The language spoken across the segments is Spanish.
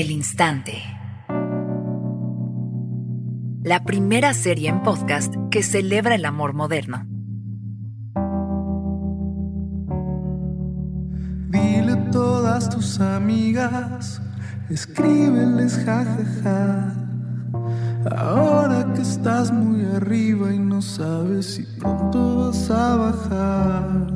El Instante. La primera serie en podcast que celebra el amor moderno. Dile a todas tus amigas, escríbeles jajaja. Ahora que estás muy arriba y no sabes si pronto vas a bajar.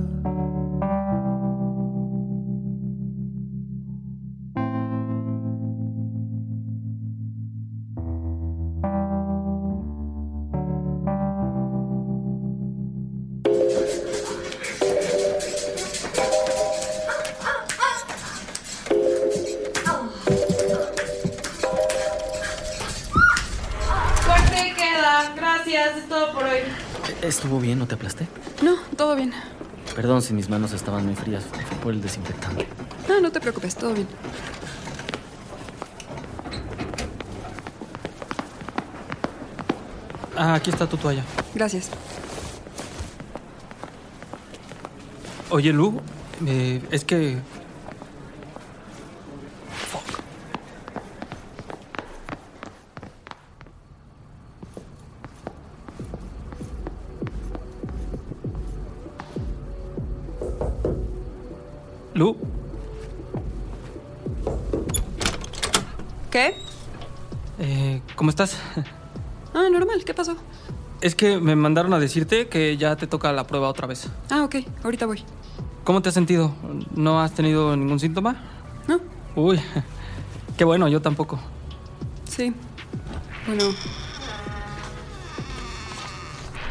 ¿Estuvo bien? ¿No te aplasté? No, todo bien. Perdón si mis manos estaban muy frías. Por el desinfectante. No, no te preocupes, todo bien. Ah, aquí está tu toalla. Gracias. Oye, Lu, eh, es que... ¿Qué? eh, ¿cómo estás? Ah, normal, ¿qué pasó? Es que me mandaron a decirte que ya te toca la prueba otra vez. Ah, ok, ahorita voy. ¿Cómo te has sentido? ¿No has tenido ningún síntoma? ¿No? Uy, qué bueno, yo tampoco. Sí. Bueno,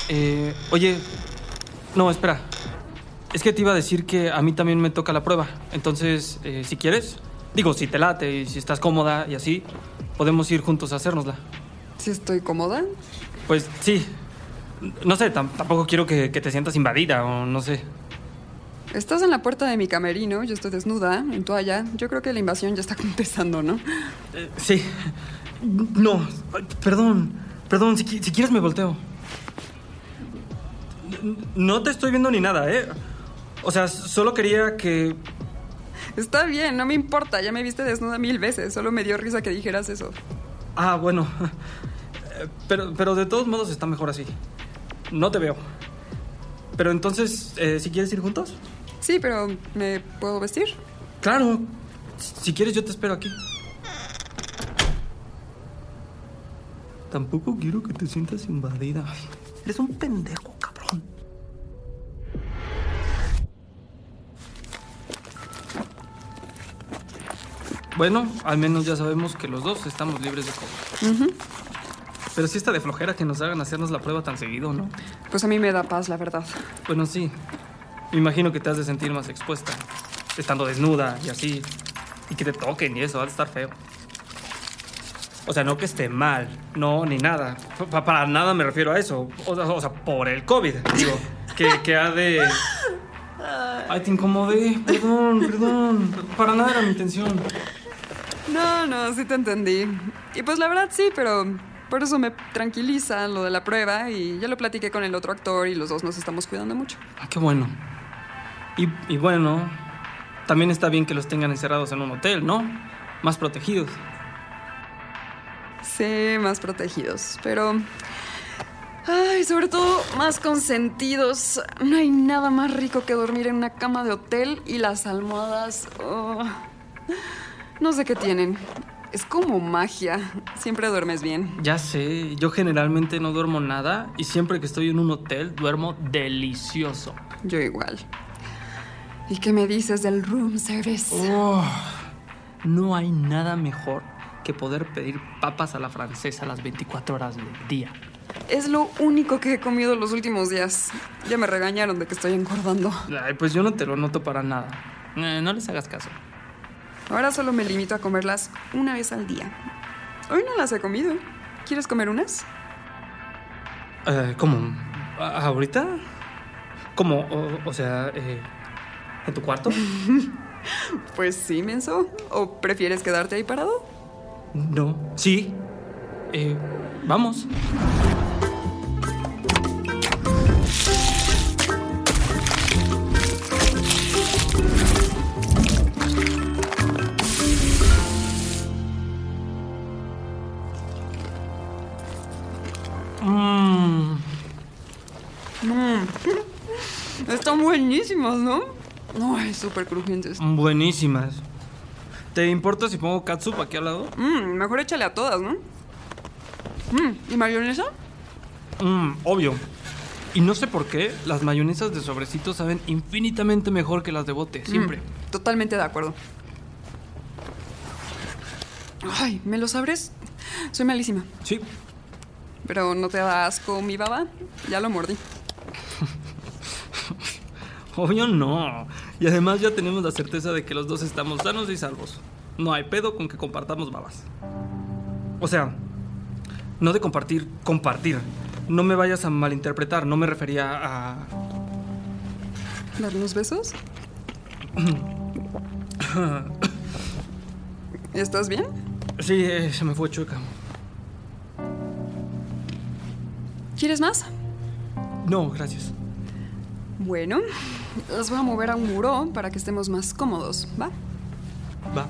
Eh, oye, no, espera. Es que te iba a decir que a mí también me toca la prueba. Entonces, eh, si quieres, digo, si te late y si estás cómoda y así, podemos ir juntos a hacérnosla. si estoy cómoda. Pues sí. No sé, tam- tampoco quiero que, que te sientas invadida o no sé. Estás en la puerta de mi camerino, yo estoy desnuda, en toalla. Yo creo que la invasión ya está empezando, ¿no? Eh, sí. No, perdón. Perdón, si, qui- si quieres me volteo. No te estoy viendo ni nada, ¿eh? O sea, solo quería que Está bien, no me importa, ya me viste desnuda mil veces, solo me dio risa que dijeras eso. Ah, bueno. Pero, pero de todos modos está mejor así. No te veo. Pero entonces, eh, si quieres ir juntos? Sí, pero ¿me puedo vestir? Claro. Si quieres, yo te espero aquí. Tampoco quiero que te sientas invadida. Eres un pendejo, Bueno, al menos ya sabemos que los dos estamos libres de COVID. Pero sí está de flojera que nos hagan hacernos la prueba tan seguido, ¿no? Pues a mí me da paz, la verdad. Bueno, sí. Me imagino que te has de sentir más expuesta, estando desnuda y así. Y que te toquen y eso, ha de estar feo. O sea, no que esté mal, no, ni nada. Pa- para nada me refiero a eso. O sea, o sea, por el COVID, digo. Que, que ha de... Ay, te incomodé. Perdón, perdón. Para nada era mi intención. No, no, sí te entendí. Y pues la verdad sí, pero por eso me tranquiliza lo de la prueba y ya lo platiqué con el otro actor y los dos nos estamos cuidando mucho. Ah, qué bueno. Y, y bueno, también está bien que los tengan encerrados en un hotel, ¿no? Más protegidos. Sí, más protegidos, pero... Ay, sobre todo más consentidos. No hay nada más rico que dormir en una cama de hotel y las almohadas... oh, no sé qué tienen. Es como magia. Siempre duermes bien. Ya sé, yo generalmente no duermo nada y siempre que estoy en un hotel duermo delicioso. Yo igual. ¿Y qué me dices del room service? Oh, no hay nada mejor que poder pedir papas a la francesa las 24 horas del día. Es lo único que he comido los últimos días. Ya me regañaron de que estoy engordando. Ay, pues yo no te lo noto para nada. Eh, no les hagas caso. Ahora solo me limito a comerlas una vez al día. Hoy no las he comido. ¿Quieres comer unas? Eh, ¿Cómo? ¿A- ¿Ahorita? ¿Cómo? O, o sea, eh, ¿en tu cuarto? Pues sí, menso. ¿O prefieres quedarte ahí parado? No. Sí. Eh, vamos. Mm. Están buenísimas, ¿no? Ay, súper crujientes. Buenísimas. ¿Te importa si pongo catsup aquí al lado? Mm, mejor échale a todas, ¿no? Mm, ¿Y mayonesa? Obvio. Y no sé por qué, las mayonesas de sobrecito saben infinitamente mejor que las de bote, siempre. Totalmente de acuerdo. Ay, ¿me lo sabres? Soy malísima. Sí. Pero ¿no te da asco mi baba? Ya lo mordí. Obvio no. Y además ya tenemos la certeza de que los dos estamos sanos y salvos. No hay pedo con que compartamos babas. O sea, no de compartir, compartir. No me vayas a malinterpretar, no me refería a... ¿Darnos besos? ¿Estás bien? Sí, eh, se me fue chueca. ¿Quieres más? No, gracias. Bueno, las voy a mover a un muro para que estemos más cómodos, ¿va? Va.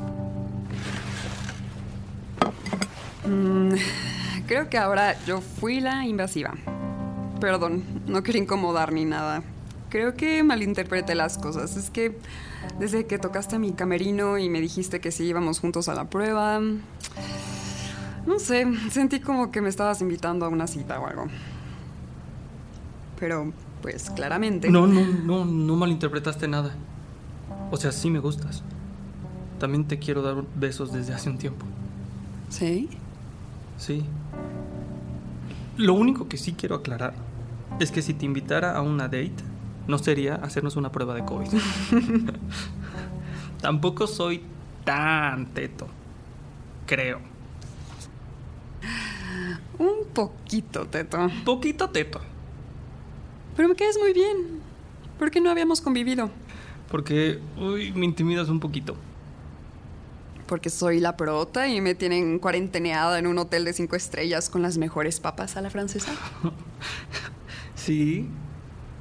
Mm, creo que ahora yo fui la invasiva. Perdón, no quería incomodar ni nada. Creo que malinterpreté las cosas. Es que desde que tocaste a mi camerino y me dijiste que sí íbamos juntos a la prueba, no sé, sentí como que me estabas invitando a una cita o algo. Pero, pues claramente. No, no, no, no malinterpretaste nada. O sea, sí me gustas. También te quiero dar besos desde hace un tiempo. ¿Sí? Sí. Lo único que sí quiero aclarar es que si te invitara a una date, no sería hacernos una prueba de COVID. Tampoco soy tan teto. Creo. Un poquito, Teto. Poquito teto. Pero me quedas muy bien. ¿Por qué no habíamos convivido? Porque, uy, me intimidas un poquito. Porque soy la prota y me tienen cuarenteneada en un hotel de cinco estrellas con las mejores papas a la francesa. Sí.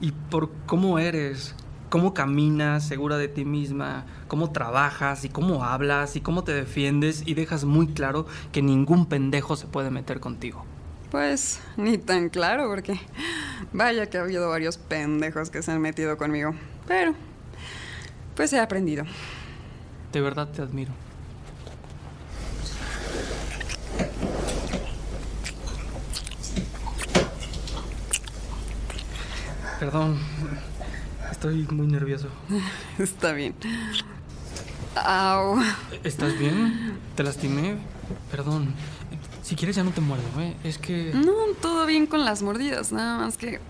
Y por cómo eres, cómo caminas segura de ti misma, cómo trabajas y cómo hablas y cómo te defiendes y dejas muy claro que ningún pendejo se puede meter contigo. Pues ni tan claro, porque vaya que ha habido varios pendejos que se han metido conmigo. Pero, pues he aprendido. De verdad te admiro. Perdón, estoy muy nervioso. Está bien. Au. ¿Estás bien? ¿Te lastimé? Perdón. Si quieres ya no te muerdo, ¿eh? Es que... No, todo bien con las mordidas, nada más que...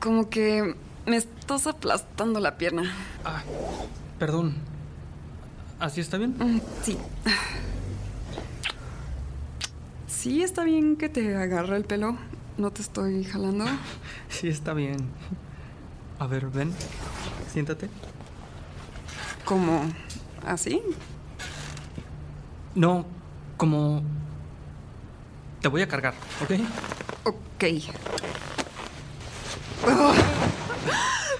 Como que me estás aplastando la pierna. Ah, perdón. ¿Así está bien? Mm, Sí. Sí, está bien que te agarre el pelo. No te estoy jalando. Sí, está bien. A ver, ven. Siéntate. ¿Como así? No, como... Te voy a cargar, ¿ok? Ok. Ah,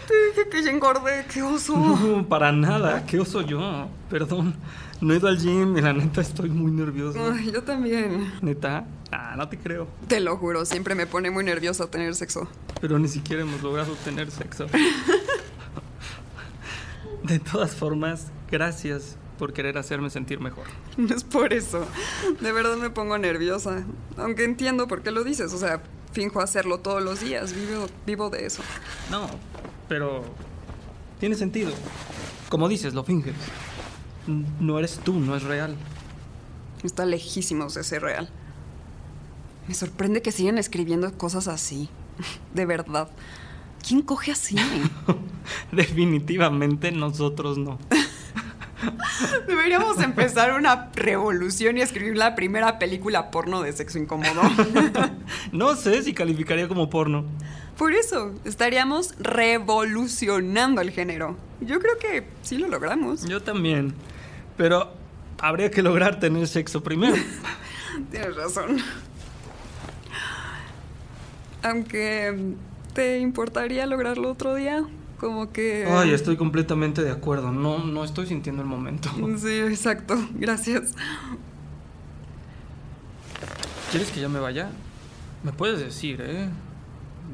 Te dije que ya engordé, qué oso. No, para nada. ¿Qué oso yo? Perdón. No he ido al gym y la neta estoy muy nervioso. Ay, yo también. ¿Neta? Ah, no te creo. Te lo juro, siempre me pone muy nerviosa tener sexo. Pero ni siquiera hemos logrado tener sexo. De todas formas, gracias por querer hacerme sentir mejor. No es por eso. De verdad me pongo nerviosa. Aunque entiendo por qué lo dices. O sea, finjo hacerlo todos los días. Vivo, vivo de eso. No, pero tiene sentido. Como dices, lo finges. No eres tú, no es real. Está lejísimos de ser real. Me sorprende que sigan escribiendo cosas así. De verdad. ¿Quién coge así? Definitivamente nosotros no. Deberíamos empezar una revolución y escribir la primera película porno de sexo incómodo. No sé si calificaría como porno. Por eso, estaríamos revolucionando el género. Yo creo que sí lo logramos. Yo también. Pero habría que lograr tener sexo primero. Tienes razón. Aunque, ¿te importaría lograrlo otro día? Como que... Ay, estoy completamente de acuerdo. No, no estoy sintiendo el momento. Sí, exacto. Gracias. ¿Quieres que ya me vaya? Me puedes decir, ¿eh?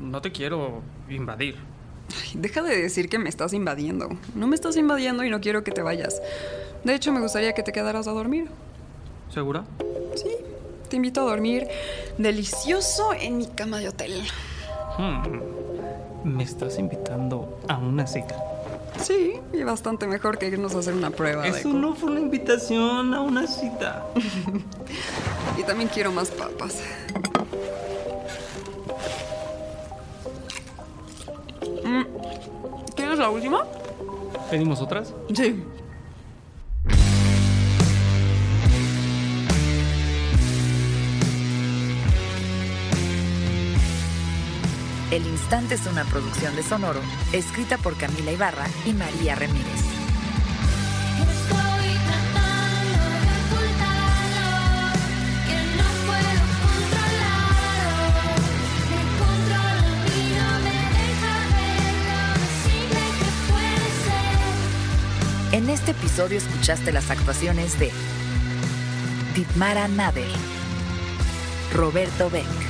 no te quiero invadir. Ay, deja de decir que me estás invadiendo. No me estás invadiendo y no quiero que te vayas. De hecho, me gustaría que te quedaras a dormir. ¿Segura? Sí, te invito a dormir delicioso en mi cama de hotel. Hmm. Me estás invitando a una cita. Sí, y bastante mejor que irnos a hacer una prueba. Eso no fue una invitación a una cita. Y también quiero más papas. Mm, ¿Quieres la última? ¿Pedimos otras? Sí. El Instante es una producción de Sonoro, escrita por Camila Ibarra y María Ramírez. En este episodio escuchaste las actuaciones de Ditmara Nader, Roberto Beck.